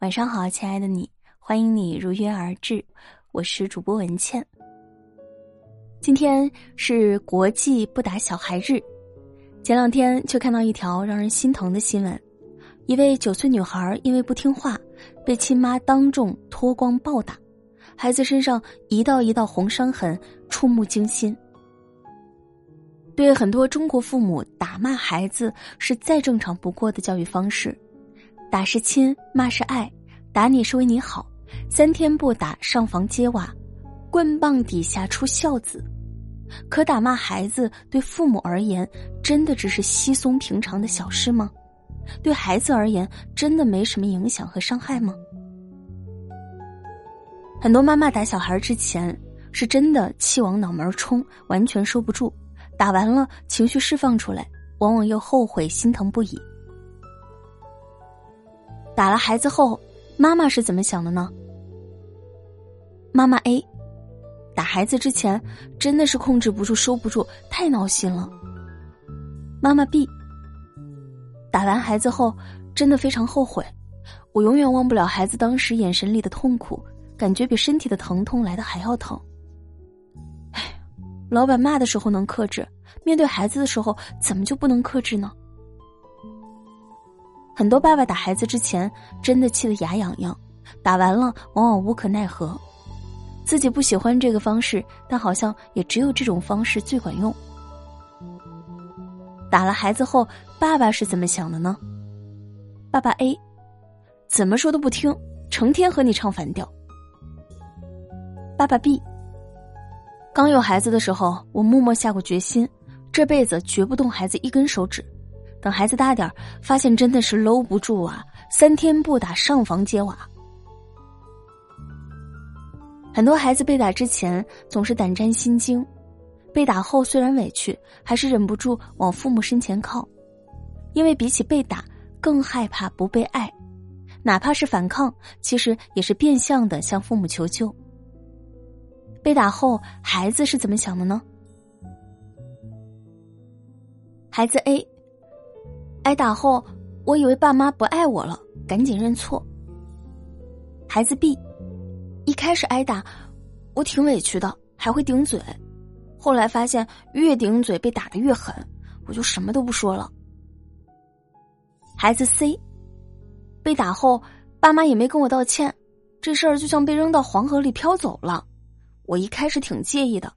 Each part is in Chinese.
晚上好，亲爱的你，欢迎你如约而至，我是主播文倩。今天是国际不打小孩日，前两天就看到一条让人心疼的新闻：一位九岁女孩因为不听话，被亲妈当众脱光暴打，孩子身上一道一道红伤痕，触目惊心。对很多中国父母，打骂孩子是再正常不过的教育方式。打是亲，骂是爱，打你是为你好，三天不打上房揭瓦，棍棒底下出孝子。可打骂孩子对父母而言，真的只是稀松平常的小事吗？对孩子而言，真的没什么影响和伤害吗？很多妈妈打小孩之前，是真的气往脑门冲，完全收不住，打完了情绪释放出来，往往又后悔心疼不已。打了孩子后，妈妈是怎么想的呢？妈妈 A，打孩子之前真的是控制不住、收不住，太闹心了。妈妈 B，打完孩子后真的非常后悔，我永远忘不了孩子当时眼神里的痛苦，感觉比身体的疼痛来的还要疼。哎，老板骂的时候能克制，面对孩子的时候怎么就不能克制呢？很多爸爸打孩子之前真的气得牙痒痒，打完了往往无可奈何，自己不喜欢这个方式，但好像也只有这种方式最管用。打了孩子后，爸爸是怎么想的呢？爸爸 A，怎么说都不听，成天和你唱反调。爸爸 B，刚有孩子的时候，我默默下过决心，这辈子绝不动孩子一根手指。等孩子大点发现真的是搂不住啊！三天不打上房揭瓦。很多孩子被打之前总是胆战心惊，被打后虽然委屈，还是忍不住往父母身前靠，因为比起被打，更害怕不被爱，哪怕是反抗，其实也是变相的向父母求救。被打后，孩子是怎么想的呢？孩子 A。挨打后，我以为爸妈不爱我了，赶紧认错。孩子 B，一开始挨打，我挺委屈的，还会顶嘴。后来发现越顶嘴被打的越狠，我就什么都不说了。孩子 C，被打后，爸妈也没跟我道歉，这事儿就像被扔到黄河里飘走了。我一开始挺介意的，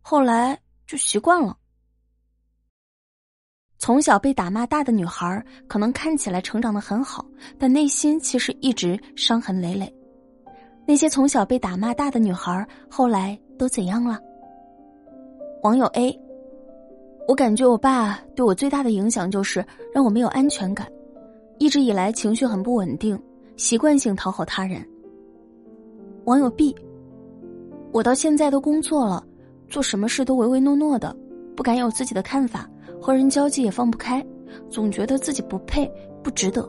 后来就习惯了。从小被打骂大的女孩，可能看起来成长的很好，但内心其实一直伤痕累累。那些从小被打骂大的女孩，后来都怎样了？网友 A，我感觉我爸对我最大的影响就是让我没有安全感，一直以来情绪很不稳定，习惯性讨好他人。网友 B，我到现在都工作了，做什么事都唯唯诺诺的，不敢有自己的看法。和人交际也放不开，总觉得自己不配、不值得。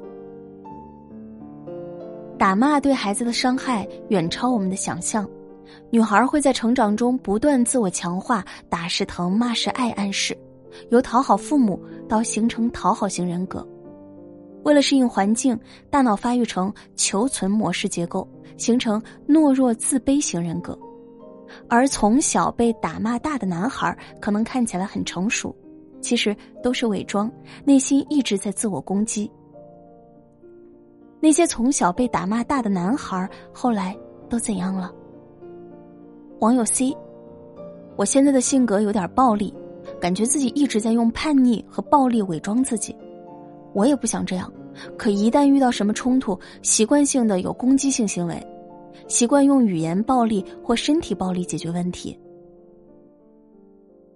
打骂对孩子的伤害远超我们的想象。女孩会在成长中不断自我强化，打是疼，骂是爱暗示，由讨好父母到形成讨好型人格。为了适应环境，大脑发育成求存模式结构，形成懦弱自卑型人格。而从小被打骂大的男孩，可能看起来很成熟。其实都是伪装，内心一直在自我攻击。那些从小被打骂大的男孩，后来都怎样了？网友 C，我现在的性格有点暴力，感觉自己一直在用叛逆和暴力伪装自己。我也不想这样，可一旦遇到什么冲突，习惯性的有攻击性行为，习惯用语言暴力或身体暴力解决问题。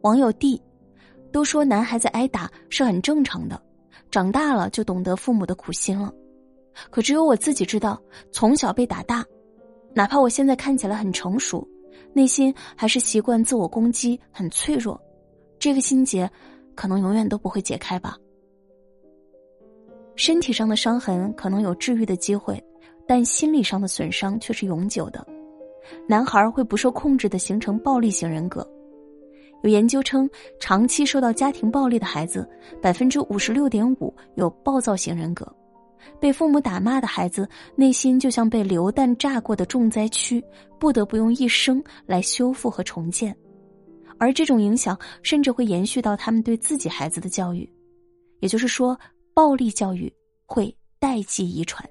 网友 D。都说男孩子挨打是很正常的，长大了就懂得父母的苦心了。可只有我自己知道，从小被打大，哪怕我现在看起来很成熟，内心还是习惯自我攻击，很脆弱。这个心结可能永远都不会解开吧。身体上的伤痕可能有治愈的机会，但心理上的损伤却是永久的。男孩会不受控制的形成暴力型人格。有研究称，长期受到家庭暴力的孩子，百分之五十六点五有暴躁型人格，被父母打骂的孩子，内心就像被流弹炸过的重灾区，不得不用一生来修复和重建。而这种影响甚至会延续到他们对自己孩子的教育，也就是说，暴力教育会代际遗传。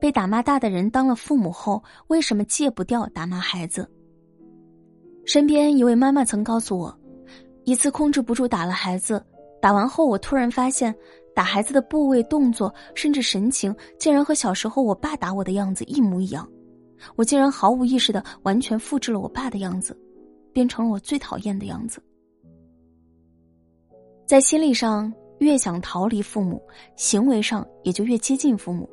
被打骂大的人当了父母后，为什么戒不掉打骂孩子？身边一位妈妈曾告诉我，一次控制不住打了孩子。打完后，我突然发现，打孩子的部位、动作，甚至神情，竟然和小时候我爸打我的样子一模一样。我竟然毫无意识的完全复制了我爸的样子，变成了我最讨厌的样子。在心理上，越想逃离父母，行为上也就越接近父母。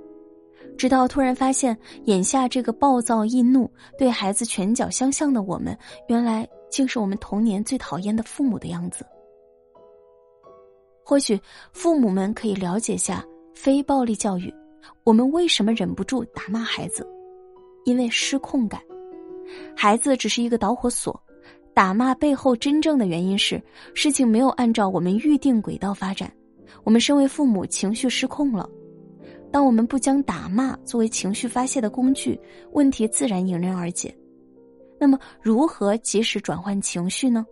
直到突然发现，眼下这个暴躁易怒、对孩子拳脚相向的我们，原来竟是我们童年最讨厌的父母的样子。或许父母们可以了解下非暴力教育，我们为什么忍不住打骂孩子？因为失控感。孩子只是一个导火索，打骂背后真正的原因是事情没有按照我们预定轨道发展，我们身为父母情绪失控了。当我们不将打骂作为情绪发泄的工具，问题自然迎刃而解。那么，如何及时转换情绪呢？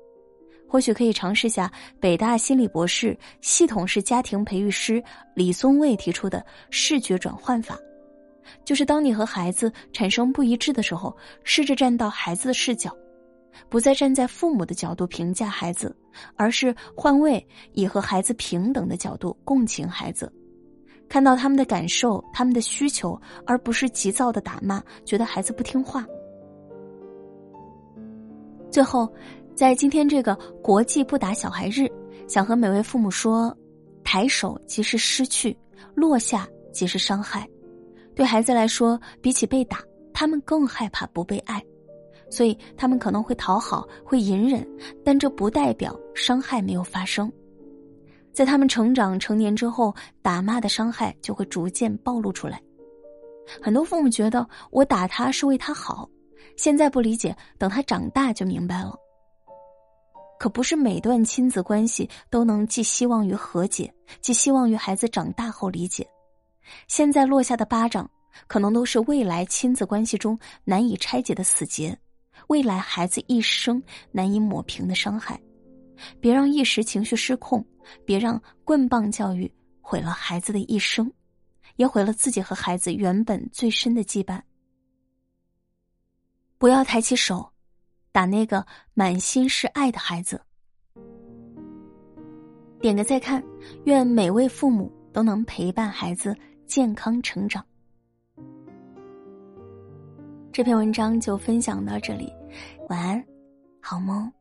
或许可以尝试下北大心理博士、系统式家庭培育师李松蔚提出的视觉转换法，就是当你和孩子产生不一致的时候，试着站到孩子的视角，不再站在父母的角度评价孩子，而是换位，以和孩子平等的角度共情孩子，看到他们的感受、他们的需求，而不是急躁的打骂，觉得孩子不听话。最后。在今天这个国际不打小孩日，想和每位父母说：抬手即是失去，落下即是伤害。对孩子来说，比起被打，他们更害怕不被爱，所以他们可能会讨好，会隐忍，但这不代表伤害没有发生。在他们成长成年之后，打骂的伤害就会逐渐暴露出来。很多父母觉得我打他是为他好，现在不理解，等他长大就明白了。可不是每段亲子关系都能寄希望于和解，寄希望于孩子长大后理解。现在落下的巴掌，可能都是未来亲子关系中难以拆解的死结，未来孩子一生难以抹平的伤害。别让一时情绪失控，别让棍棒教育毁了孩子的一生，也毁了自己和孩子原本最深的羁绊。不要抬起手。打那个满心是爱的孩子，点个再看，愿每位父母都能陪伴孩子健康成长。这篇文章就分享到这里，晚安，好梦。